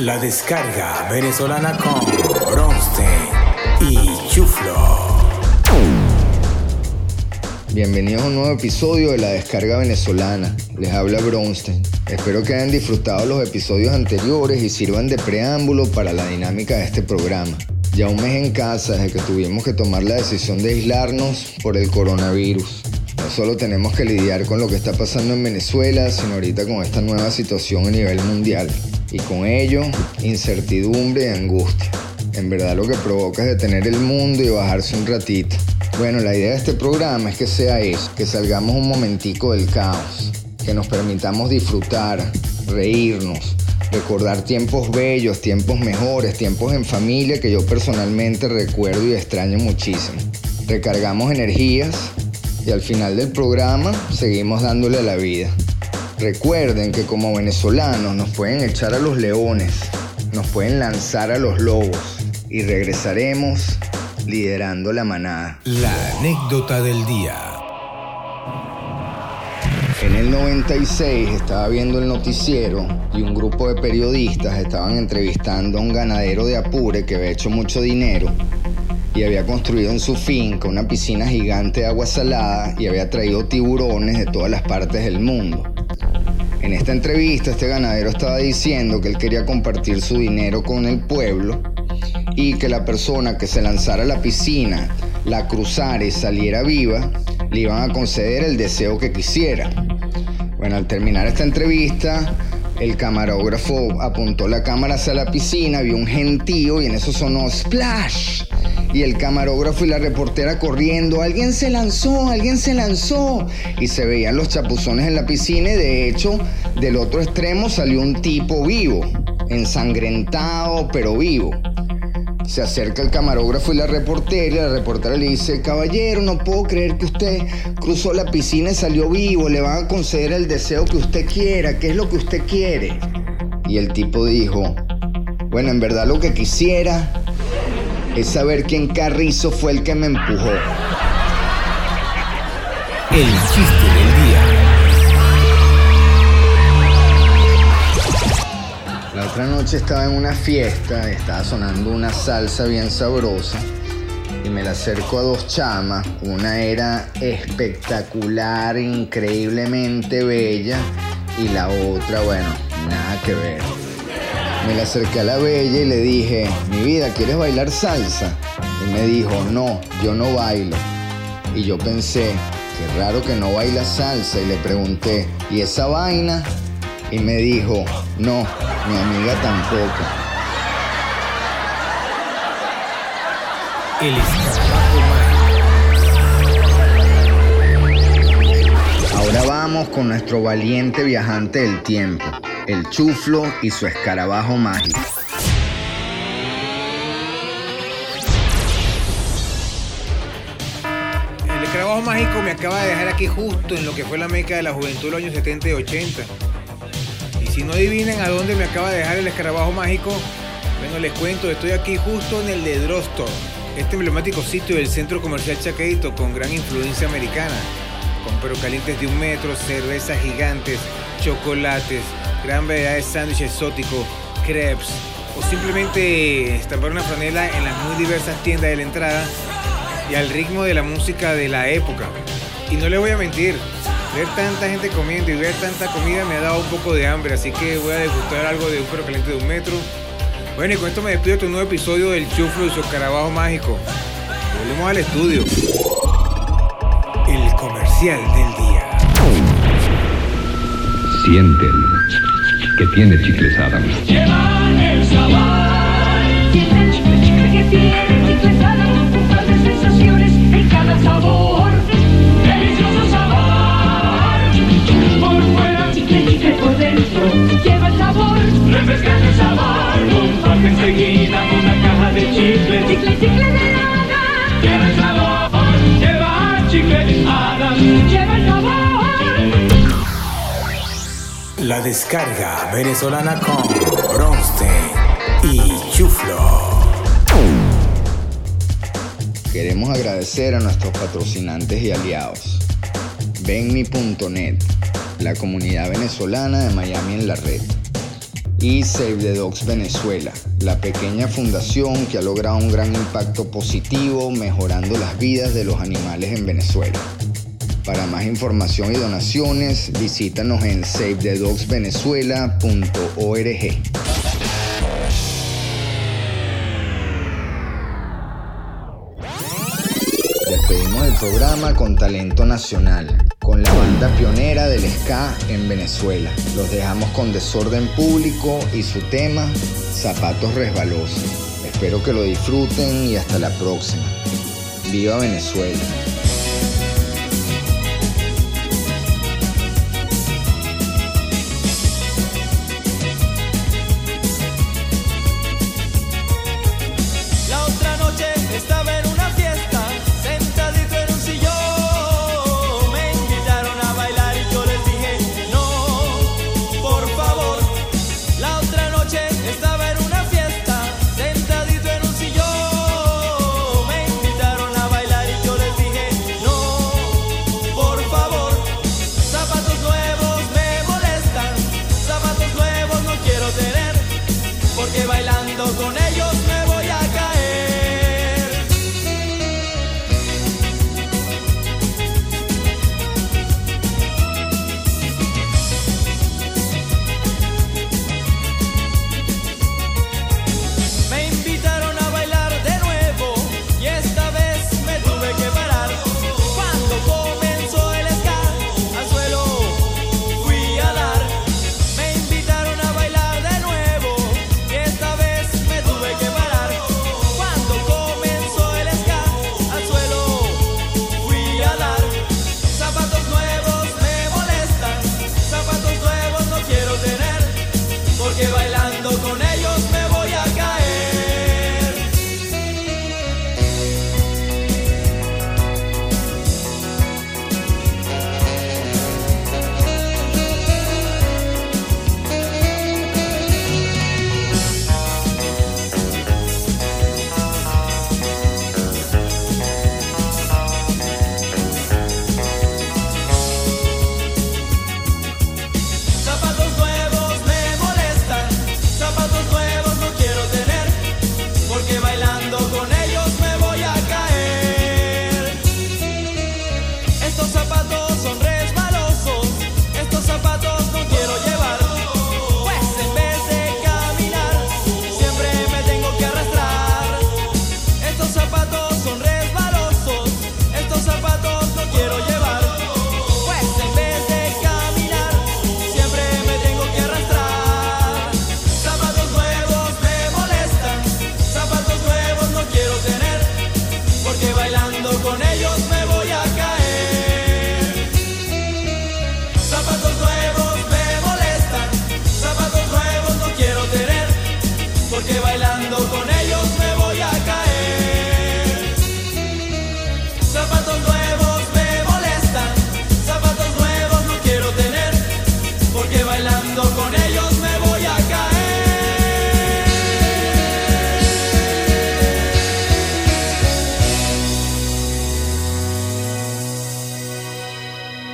La descarga venezolana con Bronstein y Chuflo. Bienvenidos a un nuevo episodio de La descarga venezolana. Les habla Bronstein. Espero que hayan disfrutado los episodios anteriores y sirvan de preámbulo para la dinámica de este programa. Ya un mes en casa desde que tuvimos que tomar la decisión de aislarnos por el coronavirus. No solo tenemos que lidiar con lo que está pasando en Venezuela, sino ahorita con esta nueva situación a nivel mundial. Y con ello, incertidumbre y angustia. En verdad lo que provoca es detener el mundo y bajarse un ratito. Bueno, la idea de este programa es que sea eso, que salgamos un momentico del caos, que nos permitamos disfrutar, reírnos, recordar tiempos bellos, tiempos mejores, tiempos en familia que yo personalmente recuerdo y extraño muchísimo. Recargamos energías y al final del programa seguimos dándole a la vida. Recuerden que como venezolanos nos pueden echar a los leones, nos pueden lanzar a los lobos y regresaremos liderando la manada. La anécdota del día. En el 96 estaba viendo el noticiero y un grupo de periodistas estaban entrevistando a un ganadero de Apure que había hecho mucho dinero y había construido en su finca una piscina gigante de agua salada y había traído tiburones de todas las partes del mundo. En esta entrevista este ganadero estaba diciendo que él quería compartir su dinero con el pueblo y que la persona que se lanzara a la piscina, la cruzara y saliera viva, le iban a conceder el deseo que quisiera. Bueno, al terminar esta entrevista, el camarógrafo apuntó la cámara hacia la piscina, vio un gentío y en eso sonó splash. Y el camarógrafo y la reportera corriendo, alguien se lanzó, alguien se lanzó. Y se veían los chapuzones en la piscina y de hecho del otro extremo salió un tipo vivo, ensangrentado pero vivo. Se acerca el camarógrafo y la reportera y la reportera le dice, caballero, no puedo creer que usted cruzó la piscina y salió vivo, le van a conceder el deseo que usted quiera, ¿qué es lo que usted quiere? Y el tipo dijo, bueno, en verdad lo que quisiera es saber quién carrizo fue el que me empujó. El chiste del día. La otra noche estaba en una fiesta, estaba sonando una salsa bien sabrosa y me la acerco a dos chamas. Una era espectacular, increíblemente bella y la otra, bueno, nada que ver. Me la acerqué a la bella y le dije, mi vida, ¿quieres bailar salsa? Y me dijo, no, yo no bailo. Y yo pensé, qué raro que no baila salsa y le pregunté, ¿y esa vaina? Y me dijo, no, mi amiga tampoco. El. Ahora vamos con nuestro valiente viajante del tiempo, el chuflo y su escarabajo mágico. El escarabajo mágico me acaba de dejar aquí justo en lo que fue la meca de la juventud de los años 70 y 80. Y si no adivinen a dónde me acaba de dejar el escarabajo mágico, bueno, les cuento, estoy aquí justo en el de Drostor, este emblemático sitio del centro comercial Chaqueito con gran influencia americana, con perros calientes de un metro, cervezas gigantes, chocolates, gran variedad de sándwiches exóticos, crepes, o simplemente estampar una franela en las muy diversas tiendas de la entrada y al ritmo de la música de la época. Y no le voy a mentir, ver tanta gente comiendo y ver tanta comida me ha dado un poco de hambre, así que voy a degustar algo de un perro caliente de un metro. Bueno, y con esto me despido de tu nuevo episodio del Chuflo y su escarabajo mágico. Volvemos al estudio. El comercial del día. Sienten que tiene chicles Adams. Llevan el sabor. El chicle, chicle que tiene chicles Adams. Un par de sensaciones en cada sabor. La descarga venezolana con Bronstein y Chuflo. Queremos agradecer a nuestros patrocinantes y aliados. Venmi.net, la comunidad venezolana de Miami en la red. Y Save the Dogs Venezuela, la pequeña fundación que ha logrado un gran impacto positivo mejorando las vidas de los animales en Venezuela. Para más información y donaciones, visítanos en savethedogsvenezuela.org. Despedimos el programa con talento nacional, con la banda pionera del ska en Venezuela. Los dejamos con desorden público y su tema, zapatos resbalosos. Espero que lo disfruten y hasta la próxima. Viva Venezuela.